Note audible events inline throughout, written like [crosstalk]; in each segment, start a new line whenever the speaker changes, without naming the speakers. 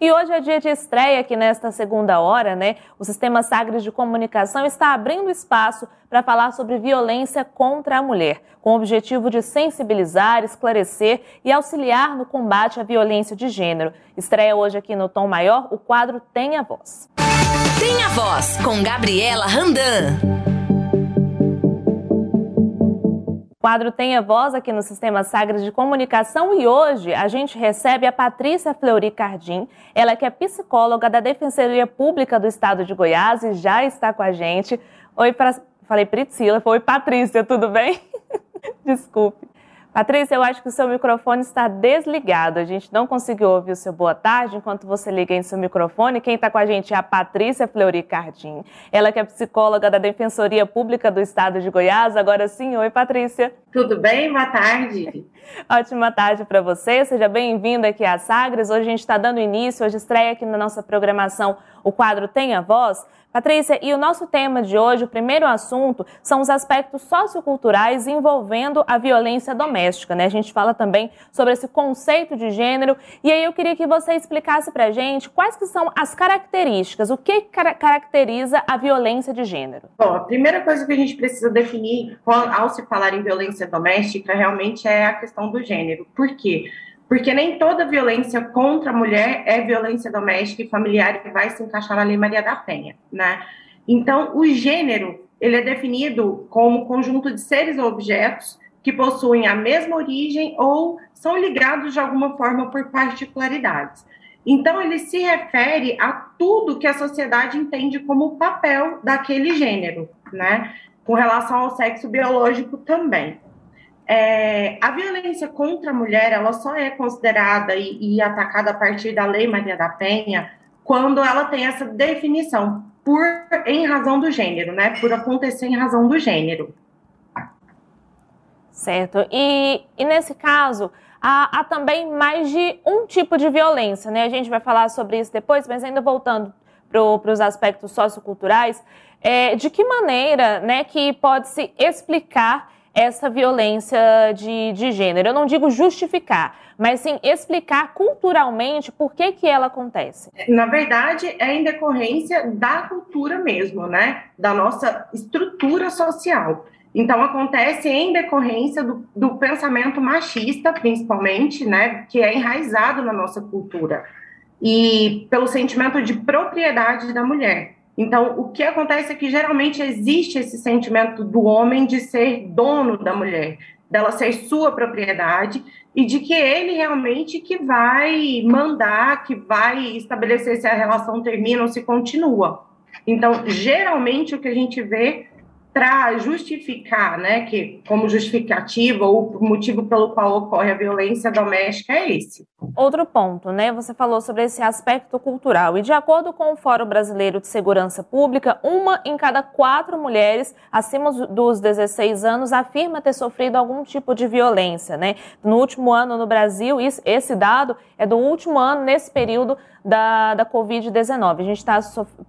E hoje é dia de estreia aqui nesta segunda hora, né? O Sistema Sagres de Comunicação está abrindo espaço para falar sobre violência contra a mulher, com o objetivo de sensibilizar, esclarecer e auxiliar no combate à violência de gênero. Estreia hoje aqui no Tom Maior o quadro Tem a Voz.
Tem a Voz, com Gabriela Randan.
Quadro Tenha Voz aqui no Sistema Sagres de Comunicação e hoje a gente recebe a Patrícia Fleury Cardim, ela que é psicóloga da Defensoria Pública do Estado de Goiás e já está com a gente. Oi, pra... falei Priscila, foi Patrícia, tudo bem? [laughs] Desculpe. Patrícia, eu acho que o seu microfone está desligado. A gente não conseguiu ouvir o seu boa tarde enquanto você liga em seu microfone. Quem está com a gente é a Patrícia Fleury Cardim. Ela que é psicóloga da Defensoria Pública do Estado de Goiás. Agora sim, oi, Patrícia.
Tudo bem? Boa tarde. [laughs]
Ótima tarde para você. Seja bem-vinda aqui à Sagres. Hoje a gente está dando início, hoje estreia aqui na nossa programação o quadro Tenha Voz. Patrícia, e o nosso tema de hoje, o primeiro assunto, são os aspectos socioculturais envolvendo a violência doméstica. Né? A gente fala também sobre esse conceito de gênero. E aí eu queria que você explicasse para a gente quais que são as características, o que car caracteriza a violência de gênero.
Bom, a primeira coisa que a gente precisa definir ao se falar em violência doméstica realmente é a questão do gênero. Por quê? Porque nem toda violência contra a mulher é violência doméstica e familiar que vai se encaixar na Lei Maria da Penha, né? Então, o gênero, ele é definido como conjunto de seres ou objetos que possuem a mesma origem ou são ligados de alguma forma por particularidades. Então, ele se refere a tudo que a sociedade entende como papel daquele gênero, né? Com relação ao sexo biológico também. É, a violência contra a mulher ela só é considerada e, e, atacada a partir da Lei Maria da Penha quando ela tem essa definição por em razão do gênero, né? Por acontecer em razão do gênero.
Certo. E, e nesse caso há, há também mais de um tipo de violência, né? A gente vai falar sobre isso depois, mas ainda voltando para os aspectos socioculturais, é, de que maneira, né, que pode se explicar essa violência de, de gênero. Eu não digo justificar, mas sim explicar culturalmente por que, que ela acontece.
Na verdade, é em decorrência da cultura mesmo, né? Da nossa estrutura social. Então, acontece em decorrência do, do pensamento machista, principalmente, né? Que é enraizado na nossa cultura. E pelo sentimento de propriedade da mulher. Então, o que acontece é que geralmente existe esse sentimento do homem de ser dono da mulher, dela ser sua propriedade e de que ele realmente que vai mandar, que vai estabelecer se a relação termina ou se continua. Então, geralmente o que a gente vê para justificar, né, que como justificativa ou motivo pelo qual ocorre a violência doméstica é esse.
Outro ponto, né? Você falou sobre esse aspecto cultural e de acordo com o Fórum Brasileiro de Segurança Pública, uma em cada quatro mulheres acima dos 16 anos afirma ter sofrido algum tipo de violência, né? No último ano no Brasil, esse dado é do último ano nesse período da, da Covid-19. A gente está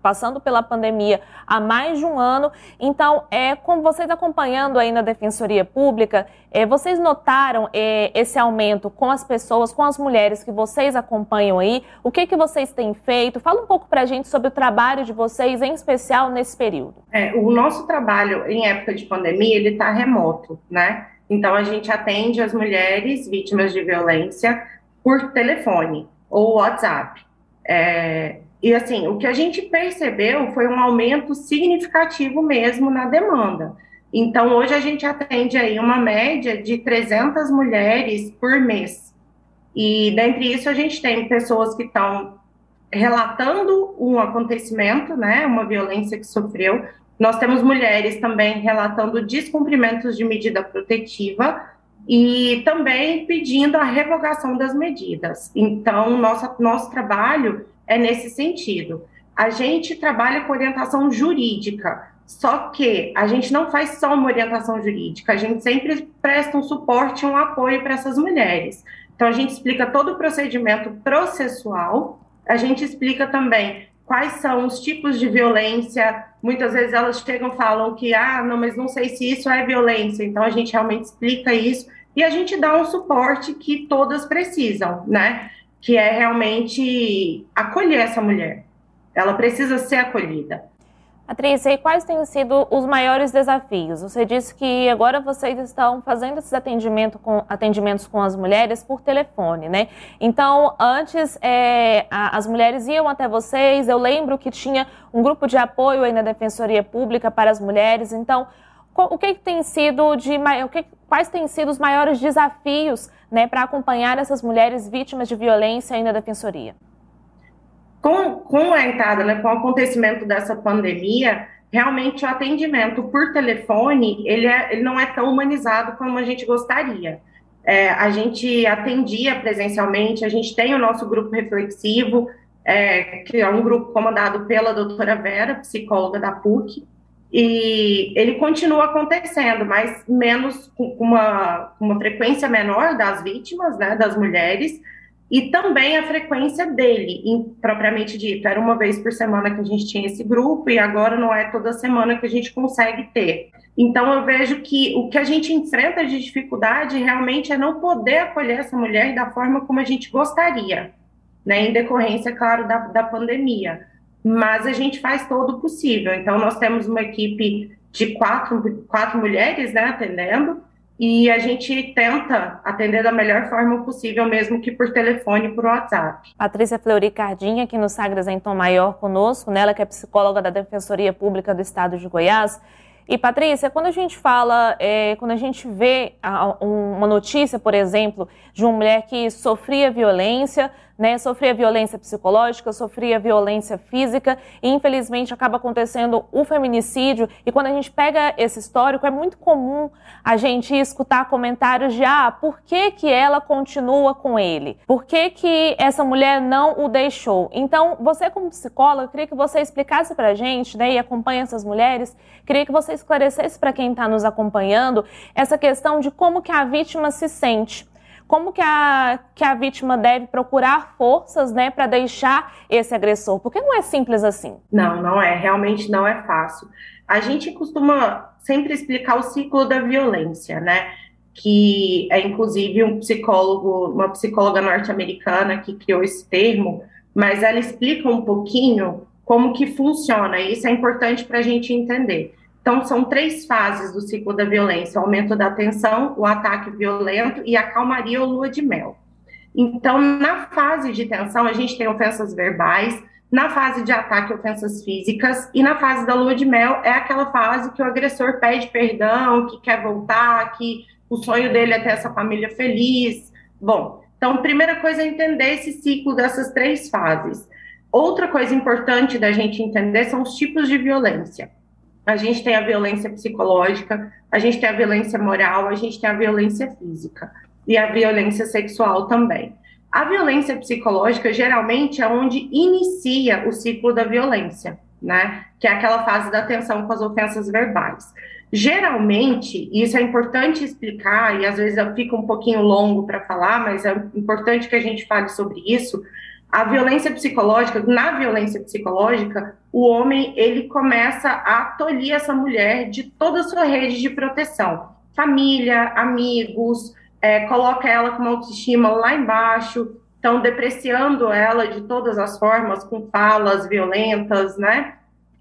passando pela pandemia há mais de um ano, então, é, como vocês acompanhando aí na Defensoria Pública, é, vocês notaram é, esse aumento com as pessoas, com as mulheres que vocês acompanham aí? O que, que vocês têm feito? Fala um pouco para a gente sobre o trabalho de vocês, em especial nesse período.
É, o nosso trabalho em época de pandemia, ele está remoto, né? Então, a gente atende as mulheres vítimas de violência por telefone ou WhatsApp. É, e assim, o que a gente percebeu foi um aumento significativo mesmo na demanda. Então, hoje a gente atende aí uma média de 300 mulheres por mês. E dentre isso, a gente tem pessoas que estão relatando um acontecimento, né, uma violência que sofreu. Nós temos mulheres também relatando descumprimentos de medida protetiva e também pedindo a revogação das medidas. Então, nosso, nosso trabalho é nesse sentido. A gente trabalha com orientação jurídica, só que a gente não faz só uma orientação jurídica, a gente sempre presta um suporte, um apoio para essas mulheres. Então, a gente explica todo o procedimento processual, a gente explica também quais são os tipos de violência. Muitas vezes elas chegam e falam que, ah, não, mas não sei se isso é violência. Então, a gente realmente explica isso e a gente dá um suporte que todas precisam, né? que é realmente acolher essa mulher. Ela precisa ser acolhida.
Patrícia, e quais têm sido os maiores desafios? Você disse que agora vocês estão fazendo esses atendimento com, atendimentos com as mulheres por telefone, né? Então, antes é, a, as mulheres iam até vocês, eu lembro que tinha um grupo de apoio aí na Defensoria Pública para as mulheres. Então, o que, tem sido de o que, quais têm sido os maiores desafios né, para acompanhar essas mulheres vítimas de violência aí na Defensoria?
com, com a entrada, né, com o acontecimento dessa pandemia, realmente o atendimento por telefone, ele, é, ele não é tão humanizado como a gente gostaria. É, a gente atendia presencialmente, a gente tem o nosso grupo reflexivo, é, que é um grupo comandado pela doutora Vera, psicóloga da PUC, e ele continua acontecendo, mas menos com uma, uma frequência menor das vítimas, né, das mulheres, e também a frequência dele, em, propriamente dito. Era uma vez por semana que a gente tinha esse grupo, e agora não é toda semana que a gente consegue ter. Então, eu vejo que o que a gente enfrenta de dificuldade realmente é não poder acolher essa mulher da forma como a gente gostaria, né, em decorrência, claro, da, da pandemia. Mas a gente faz todo o possível. Então, nós temos uma equipe de quatro, quatro mulheres né, atendendo, e a gente tenta atender da melhor forma possível, mesmo que por telefone, por WhatsApp.
Patrícia Fleury Cardinha, aqui no Sagres em Tom Maior conosco, nela que é psicóloga da Defensoria Pública do Estado de Goiás. E Patrícia, quando a gente fala, é, quando a gente vê uma notícia, por exemplo, de uma mulher que sofria violência, né, sofria violência psicológica, sofria violência física e infelizmente acaba acontecendo o feminicídio. E quando a gente pega esse histórico, é muito comum a gente escutar comentários de ah, por que, que ela continua com ele? Por que, que essa mulher não o deixou? Então, você como psicóloga, queria que você explicasse pra gente, né, e acompanha essas mulheres, queria que você esclarecesse para quem está nos acompanhando essa questão de como que a vítima se sente como que a, que a vítima deve procurar forças né, para deixar esse agressor? Porque não é simples assim.
Não, não é. Realmente não é fácil. A gente costuma sempre explicar o ciclo da violência, né? Que é inclusive um psicólogo, uma psicóloga norte-americana que criou esse termo, mas ela explica um pouquinho como que funciona. Isso é importante para a gente entender. Então, são três fases do ciclo da violência: o aumento da tensão, o ataque violento e a calmaria ou lua de mel. Então, na fase de tensão, a gente tem ofensas verbais, na fase de ataque, ofensas físicas, e na fase da lua de mel é aquela fase que o agressor pede perdão, que quer voltar, que o sonho dele é ter essa família feliz. Bom, então, primeira coisa é entender esse ciclo dessas três fases. Outra coisa importante da gente entender são os tipos de violência a gente tem a violência psicológica, a gente tem a violência moral, a gente tem a violência física e a violência sexual também. A violência psicológica geralmente é onde inicia o ciclo da violência, né? Que é aquela fase da tensão com as ofensas verbais. Geralmente, isso é importante explicar, e às vezes fica um pouquinho longo para falar, mas é importante que a gente fale sobre isso. A violência psicológica, na violência psicológica, o homem ele começa a tolir essa mulher de toda a sua rede de proteção, família, amigos, é, coloca ela com uma autoestima lá embaixo, estão depreciando ela de todas as formas, com falas violentas, né?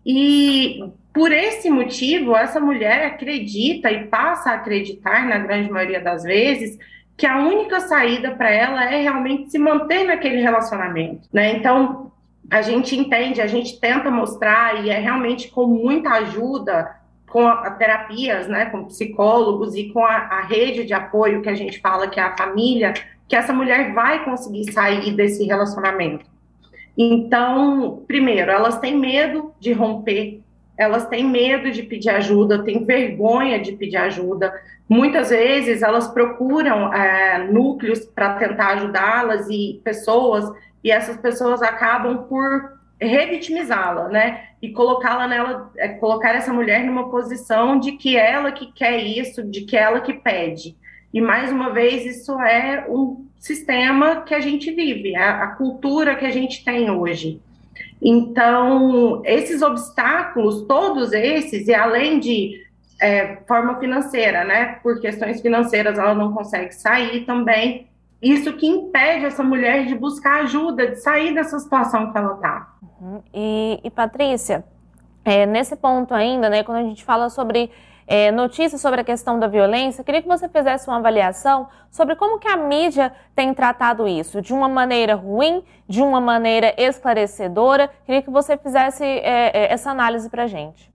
E por esse motivo, essa mulher acredita e passa a acreditar, na grande maioria das vezes, que a única saída para ela é realmente se manter naquele relacionamento, né? Então, a gente entende, a gente tenta mostrar e é realmente com muita ajuda com a, a terapias, né, com psicólogos e com a, a, rede de apoio que a gente fala que é a família, que essa mulher vai conseguir sair desse relacionamento. Então, primeiro, elas têm medo de romper, elas têm medo de pedir ajuda, têm vergonha de pedir ajuda, Muitas vezes elas procuram é, núcleos para tentar ajudá-las e pessoas, e essas pessoas acabam por revitimizá-la, né? E colocá-la nela, é, colocar essa mulher numa posição de que ela que quer isso, de que ela que pede. E mais uma vez, isso é um sistema que a gente vive, é a cultura que a gente tem hoje. Então, esses obstáculos, todos esses, e além de é, forma financeira, né? Por questões financeiras ela não consegue sair também. isso que impede essa mulher de buscar ajuda, de sair dessa situação que ela está.
Uhum. E, e, Patrícia, é, nesse ponto ainda, né, quando a gente fala sobre é, notícias sobre a questão da violência, queria que você fizesse uma avaliação sobre como que a mídia tem tratado isso, de uma maneira ruim, de uma maneira esclarecedora. Queria que você fizesse é, é essa análise para a gente.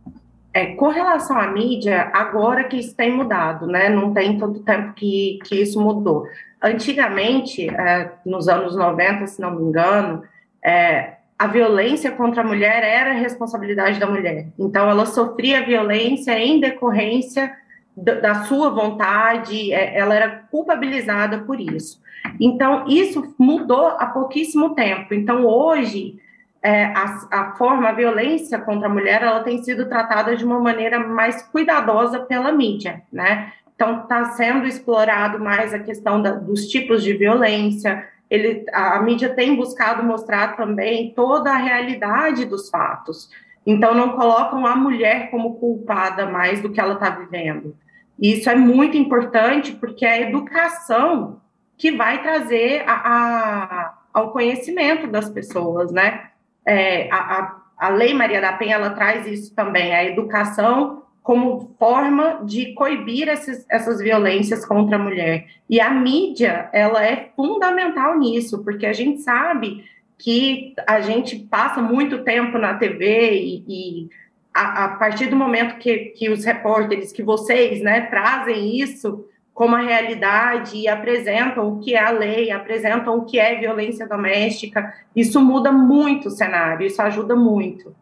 É, com relação à mídia, agora que isso tem mudado, né? Não tem tanto tempo que, que isso mudou. Antigamente, é, nos anos 90, se não me engano, é, a violência contra a mulher era responsabilidade da mulher. Então, ela sofria violência em decorrência da sua vontade, é, ela era culpabilizada por isso. Então, isso mudou há pouquíssimo tempo. Então, hoje, é, a, a, forma, a violência contra a mulher, ela tem sido tratada de uma maneira mais cuidadosa pela mídia, né? Então, está sendo explorado mais a questão da, dos tipos de violência, ele, a, mídia tem buscado mostrar também toda a realidade dos fatos. Então, não colocam a mulher como culpada mais do que ela está vivendo. Isso é muito importante, porque é a educação que vai trazer a, a, ao conhecimento das pessoas, né? é, a, a, a Lei Maria da Penha ela traz isso também, a educação como forma de coibir esses, essas violências contra a mulher. E a mídia, ela é fundamental nisso, porque a gente sabe que a gente passa muito tempo na TV e, e a, a, partir do momento que, que os repórteres, que vocês, né, trazem isso, como a realidade e apresentam o que é a lei, apresentam o que é violência doméstica. Isso muda muito o cenário, isso ajuda muito.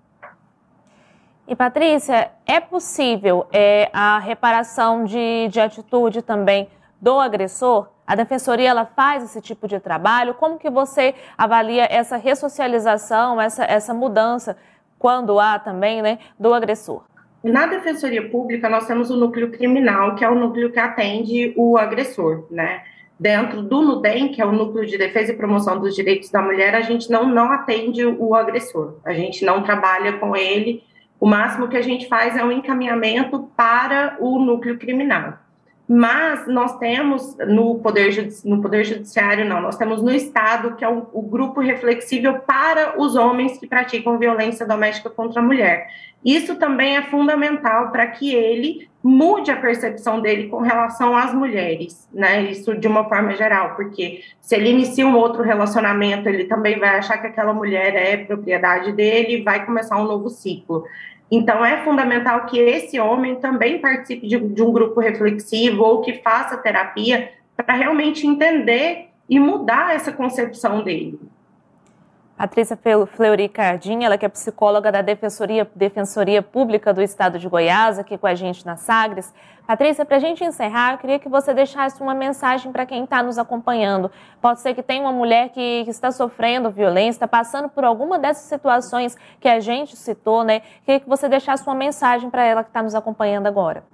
E Patrícia, é possível é, a reparação de, de atitude também do agressor? A defensoria ela faz esse tipo de trabalho? Como que você avalia essa ressocialização, essa, essa mudança, quando há também, né, do agressor?
Na Defensoria Pública, nós temos o núcleo criminal, que é o núcleo que atende o agressor, né? Dentro do NUDEM, que é o Núcleo de Defesa e Promoção dos Direitos da Mulher, a gente não, não atende o agressor, a gente não trabalha com ele. O máximo que a gente faz é um encaminhamento para o núcleo criminal. Mas nós temos no Poder, no poder Judiciário, não, nós temos no Estado, que é o, o, grupo reflexível para os homens que praticam violência doméstica contra a mulher. Isso também é fundamental para que ele mude a percepção dele com relação às mulheres, né? Isso de uma forma geral, porque se ele inicia um outro relacionamento, ele também vai achar que aquela mulher é propriedade dele e vai começar um novo ciclo. Então, é fundamental que esse homem também participe de, de um grupo reflexivo ou que faça terapia para realmente entender e mudar essa concepção dele.
Patrícia Fleury Cardim, ela que é psicóloga da Defensoria, Defensoria Pública do Estado de Goiás, aqui com a gente na Sagres. Patrícia, para a gente encerrar, eu queria que você deixasse uma mensagem para quem está nos acompanhando. Pode ser que tenha uma mulher que, que está sofrendo violência, está passando por alguma dessas situações que a gente citou, né? Queria que você deixasse uma mensagem para ela que está nos acompanhando agora.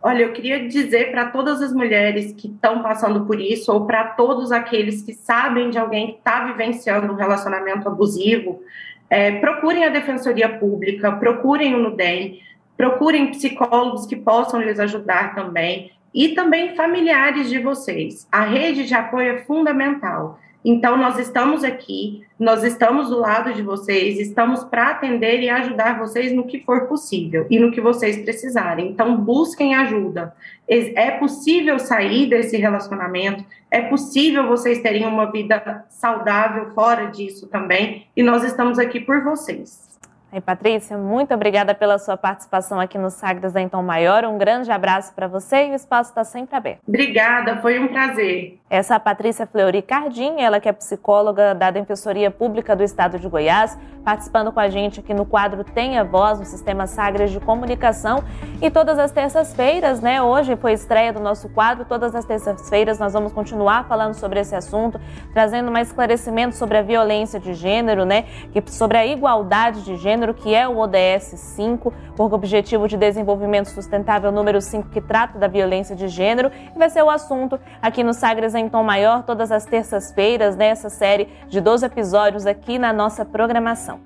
Olha, eu queria dizer para todas as mulheres que estão passando por isso, ou para todos aqueles que sabem de alguém que está vivenciando um relacionamento abusivo, é, procurem a Defensoria Pública, procurem o NUDEM, procurem psicólogos que possam lhes ajudar também, e também familiares de vocês. A rede de apoio é fundamental. Então, nós estamos aqui, nós estamos do lado de vocês, estamos para atender e ajudar vocês no que for possível e no que vocês precisarem. Então, busquem ajuda. É possível sair desse relacionamento, é possível vocês terem uma vida saudável fora disso também, e nós estamos aqui por vocês.
Aí, Patrícia, muito obrigada pela sua participação aqui no Sagres da Então Maior. Um grande abraço para você e o espaço está sempre aberto.
Obrigada, foi um prazer.
Essa é a Patrícia Fleury Cardim, ela que é psicóloga da Defensoria Pública do Estado de Goiás, participando com a gente aqui no quadro Tenha Voz, no Sistema Sagres de Comunicação. E todas as terças-feiras, né? Hoje foi estreia do nosso quadro, todas as terças-feiras nós vamos continuar falando sobre esse assunto, trazendo mais esclarecimento sobre a violência de gênero, né? Sobre a igualdade de gênero Gênero, que é o ODS 5, o Objetivo de Desenvolvimento Sustentável número 5, que trata da violência de gênero, e vai ser o assunto aqui no Sagres em Tom Maior, todas as terças-feiras, nessa série de 12 episódios aqui na nossa programação.